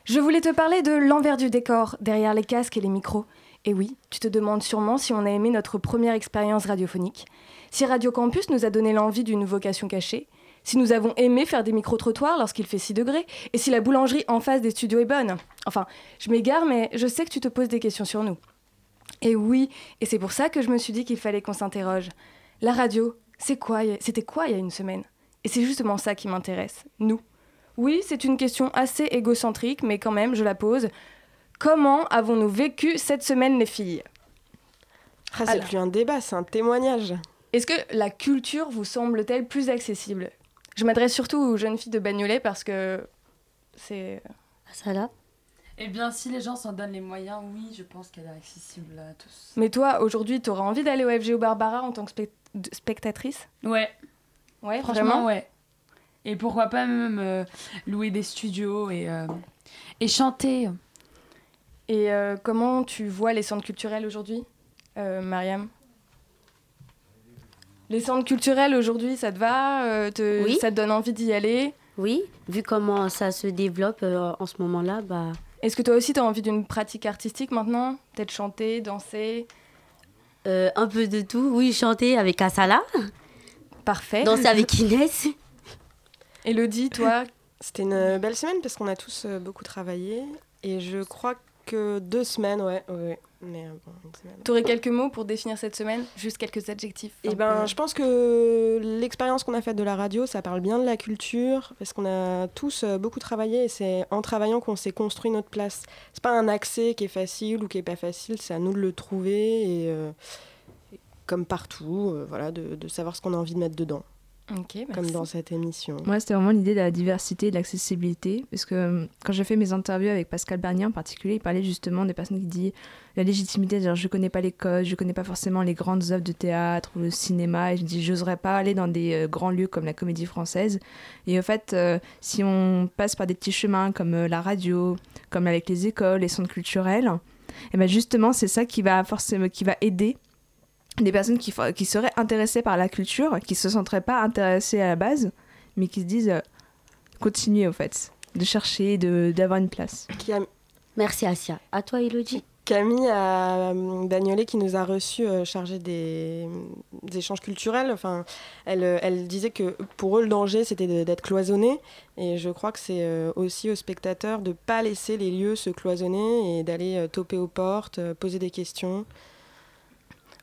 Je voulais te parler de l'envers du décor, derrière les casques et les micros. Et oui, tu te demandes sûrement si on a aimé notre première expérience radiophonique, si Radio Campus nous a donné l'envie d'une vocation cachée, si nous avons aimé faire des micro-trottoirs lorsqu'il fait 6 degrés, et si la boulangerie en face des studios est bonne. Enfin, je m'égare, mais je sais que tu te poses des questions sur nous. Et oui, et c'est pour ça que je me suis dit qu'il fallait qu'on s'interroge. La radio, c'est quoi C'était quoi il y a une semaine? Et c'est justement ça qui m'intéresse, nous. Oui, c'est une question assez égocentrique, mais quand même, je la pose. Comment avons-nous vécu cette semaine, les filles? Ah, c'est plus un débat, c'est un témoignage. Est-ce que la culture vous semble-t-elle plus accessible? Je m'adresse surtout aux jeunes filles de Bagnolet parce que c'est. Ça là Eh bien, si les gens s'en donnent les moyens, oui, je pense qu'elle est accessible à tous. Mais toi, aujourd'hui, t'auras envie d'aller au FGO Barbara en tant que spect- de- spectatrice Ouais. Ouais, Franchement, vraiment ouais. Et pourquoi pas même euh, louer des studios et, euh, et chanter. Et euh, comment tu vois les centres culturels aujourd'hui, euh, Mariam? Les centres culturels aujourd'hui, ça te va euh, te- Oui. Ça te donne envie d'y aller? Oui, vu comment ça se développe euh, en ce moment-là, bah. Est-ce que toi aussi, tu as envie d'une pratique artistique maintenant? Peut-être chanter, danser? Euh, un peu de tout. Oui, chanter avec Asala. Parfait. Danser avec Inès. Elodie, toi C'était une belle semaine parce qu'on a tous euh, beaucoup travaillé. Et je crois que deux semaines, ouais. ouais. Mais euh, bon. Tu aurais quelques mots pour définir cette semaine Juste quelques adjectifs Eh un ben, peu. je pense que l'expérience qu'on a faite de la radio, ça parle bien de la culture, parce qu'on a tous euh, beaucoup travaillé et c'est en travaillant qu'on s'est construit notre place. C'est pas un accès qui est facile ou qui est pas facile, c'est à nous de le trouver et euh, comme partout, euh, voilà, de, de savoir ce qu'on a envie de mettre dedans. Comme dans cette émission. Moi, c'était vraiment l'idée de la diversité et de l'accessibilité. Parce que euh, quand j'ai fait mes interviews avec Pascal Bernier en particulier, il parlait justement des personnes qui disent la légitimité, genre je connais pas les codes, je connais pas forcément les grandes œuvres de théâtre ou le cinéma. Et je me dis, j'oserais pas aller dans des euh, grands lieux comme la comédie française. Et en fait, euh, si on passe par des petits chemins comme euh, la radio, comme avec les écoles, les centres culturels, et ben justement, c'est ça qui va, forcément, qui va aider des personnes qui, seraient intéressées par la culture, qui se sentiraient pas intéressées à la base, mais qui se disent euh, continuer au fait, de chercher, de d'avoir une place. Merci Asia. À toi Elodie. Camille a, euh, Bagnolet qui nous a reçus euh, chargés des, des échanges culturels. Enfin, elle, euh, elle disait que pour eux, le danger, c'était d'être cloisonné. Et je crois que c'est euh, aussi aux spectateurs de ne pas laisser les lieux se cloisonner et d'aller euh, toper aux portes, euh, poser des questions.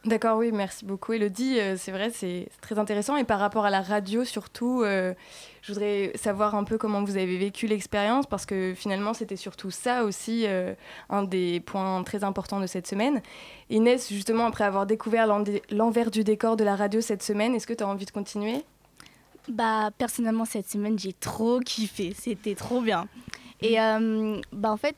D'accord, oui, merci beaucoup Elodie. Euh, c'est vrai, c'est très intéressant. Et par rapport à la radio, surtout, euh, je voudrais savoir un peu comment vous avez vécu l'expérience, parce que finalement, c'était surtout ça aussi, euh, un des points très importants de cette semaine. Inès, justement, après avoir découvert l'envers du décor de la radio cette semaine, est-ce que tu as envie de continuer? Bah, personnellement, cette semaine, j'ai trop kiffé. C'était trop bien. Et bah, en fait,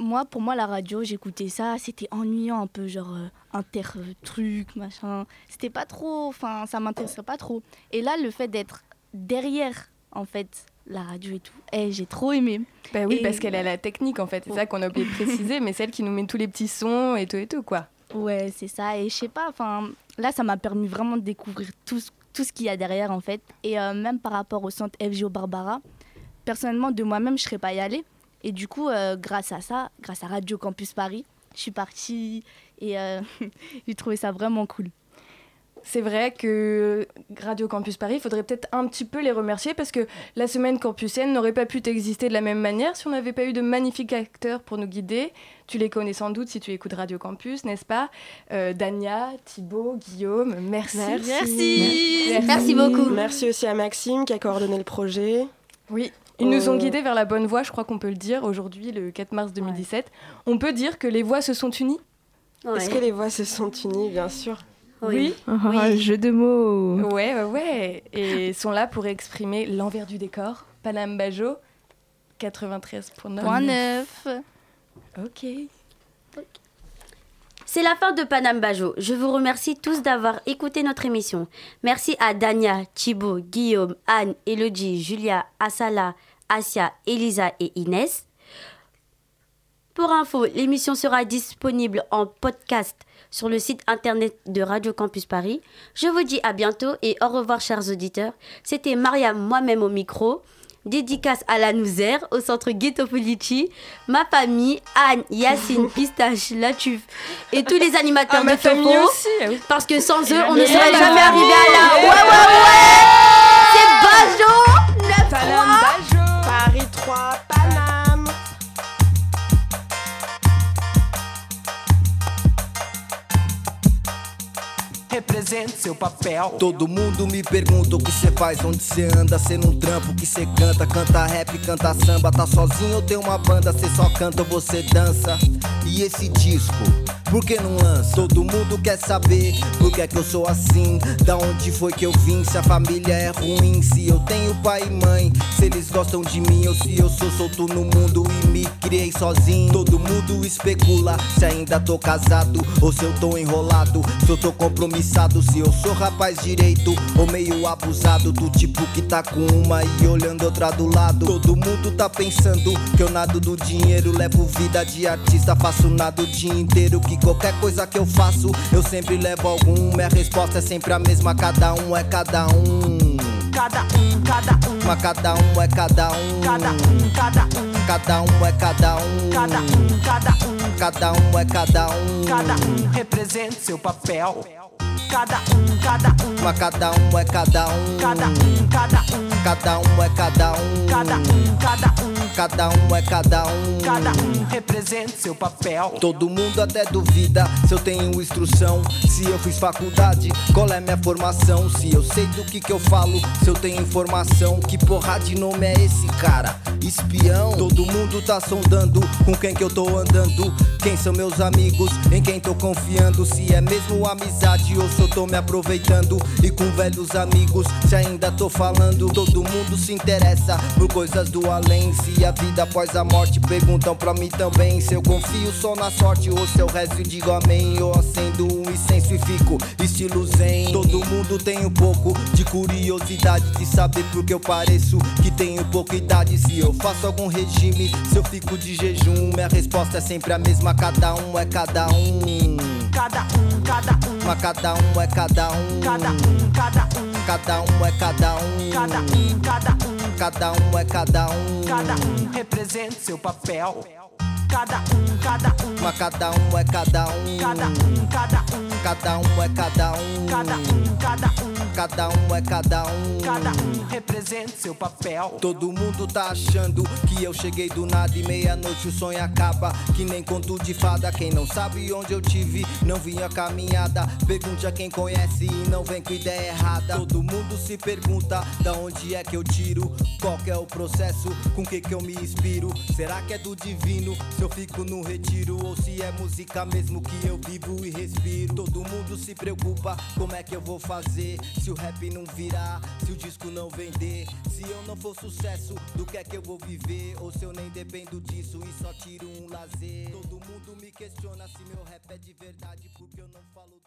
moi, pour moi, la radio, j'écoutais ça, c'était ennuyant un peu, genre euh, inter euh, truc, machin. C'était pas trop, enfin, ça m'intéressait pas trop. Et là, le fait d'être derrière, en fait, la radio et tout, eh, j'ai trop aimé. Bah oui, Et- parce qu'elle a la technique en fait, c'est ça qu'on a oublié de préciser, mais celle qui nous met tous les petits sons et tout et tout quoi. Ouais, c'est ça. Et je sais pas, enfin, là, ça m'a permis vraiment de découvrir tout, ce- tout ce qu'il y a derrière, en fait. Et euh, même par rapport au centre FGO Barbara, personnellement, de moi-même, je serais pas y allée. Et du coup, euh, grâce à ça, grâce à Radio Campus Paris, je suis partie et euh, j'ai trouvé ça vraiment cool. C'est vrai que Radio Campus Paris, il faudrait peut-être un petit peu les remercier parce que la semaine campusienne n'aurait pas pu exister de la même manière si on n'avait pas eu de magnifiques acteurs pour nous guider. Tu les connais sans doute si tu écoutes Radio Campus, n'est-ce pas? Euh, Dania, Thibaut, Guillaume, merci. Merci beaucoup. Merci aussi à Maxime qui a coordonné le projet. Oui, ils nous ont Euh, guidés vers la bonne voie, je crois qu'on peut le dire, aujourd'hui, le 4 mars 2017. On peut dire que les voix se sont unies Est-ce que les voix se sont unies, bien sûr? Oui. Ah, Jeu de mots. Ouais, ouais, ouais. Et sont là pour exprimer l'envers du décor. Panam Bajo, 93.9. Point neuf. Ok. C'est la fin de Panam Bajo. Je vous remercie tous d'avoir écouté notre émission. Merci à Dania, Thibaut, Guillaume, Anne, Elodie, Julia, Asala, Asia, Elisa et Inès. Pour info, l'émission sera disponible en podcast sur le site internet de Radio Campus Paris. Je vous dis à bientôt et au revoir chers auditeurs. C'était Mariam moi-même au micro. Dédicace à la Nouzère, au centre Ghetto Polici, ma famille, Anne, Yacine, Pistache, Latuf et tous les animateurs Ah, de Topo. ah. Parce que sans eux, on ne serait jamais arrivé à la. Et Ouais, ouais, ouais! C'est Bajo! Le Panam Bajo Paris 3, Panam Seu papel. Todo mundo me pergunta o que cê faz, onde cê anda, cê não trampa, o que cê canta, canta rap, canta samba, tá sozinho ou tem uma banda, cê só canta você dança. E esse disco, por que não lança? Todo mundo quer saber por que é que eu sou assim, da onde foi que eu vim, se a família é ruim, se eu tenho pai e mãe, se eles gostam de mim ou se eu sou solto no mundo e me criei sozinho. Todo mundo especula se ainda tô casado ou se eu tô enrolado, se eu tô compromissado, se eu sou rapaz direito ou meio abusado do tipo que tá com uma e olhando outra do lado. Todo mundo tá pensando que eu nado do dinheiro, levo vida de artista, faço nada o dia inteiro. Que qualquer coisa que eu faço, eu sempre levo algum. Minha resposta é sempre a mesma, cada um é cada um. cada um, cada um. Mas cada um é cada um. Cada um, cada um. Cada um é cada um. Cada um, cada um. Cada um é cada um. Cada um representa seu papel. Cada um, cada um. Mas cada um é cada um. Cada um, cada um. Cada um é cada um. Cada um, cada um. Cada um é cada um. Cada um representa seu papel. Todo mundo até duvida se eu tenho instrução, se eu fiz faculdade, qual é minha formação, se eu sei do que que eu falo, se eu tenho informação, que porra de nome é esse cara? Espião. Todo mundo tá sondando com quem que eu tô andando, quem são meus amigos, em quem tô confiando, se é mesmo amizade ou se eu tô me aproveitando e com velhos amigos, se ainda tô falando, todo mundo se interessa por coisas do além, se a vida após a morte perguntam pra mim também se eu confio só na sorte ou se eu rezo e digo amém. Eu acendo um incenso e fico estilo zen. Todo mundo tem um pouco de curiosidade de saber por que eu pareço que tenho pouca idade. Se eu faço algum regime, se eu fico de jejum, minha resposta é sempre a mesma. Cada um é cada um. Cada um, cada um. Mas cada um é cada um. Cada um, cada um. Cada um é cada um. Cada um, cada um. Cada um é cada um. Cada um representa seu papel. Cada um, cada um. Mas cada um é cada um. Cada um, cada um. Cada um é cada um. Cada um, cada um. Cada um é cada um. Cada um representa seu papel. Todo mundo tá achando que eu cheguei do nada e meia-noite o sonho acaba. Que nem conto de fada. Quem não sabe onde eu tive, não vinha caminhada. Pergunte a quem conhece e não vem com ideia errada. Todo mundo se pergunta da onde é que eu tiro. Qual que é o processo, com que que eu me inspiro? Será que é do divino? Se eu fico no retiro ou se é música mesmo que eu vivo e respiro. Todo mundo se preocupa como é que eu vou fazer. Se o rap não virar, se o disco não vender, se eu não for sucesso, do que é que eu vou viver? Ou se eu nem dependo disso e só tiro um lazer. Todo mundo me questiona se meu rap é de verdade, porque eu não falo.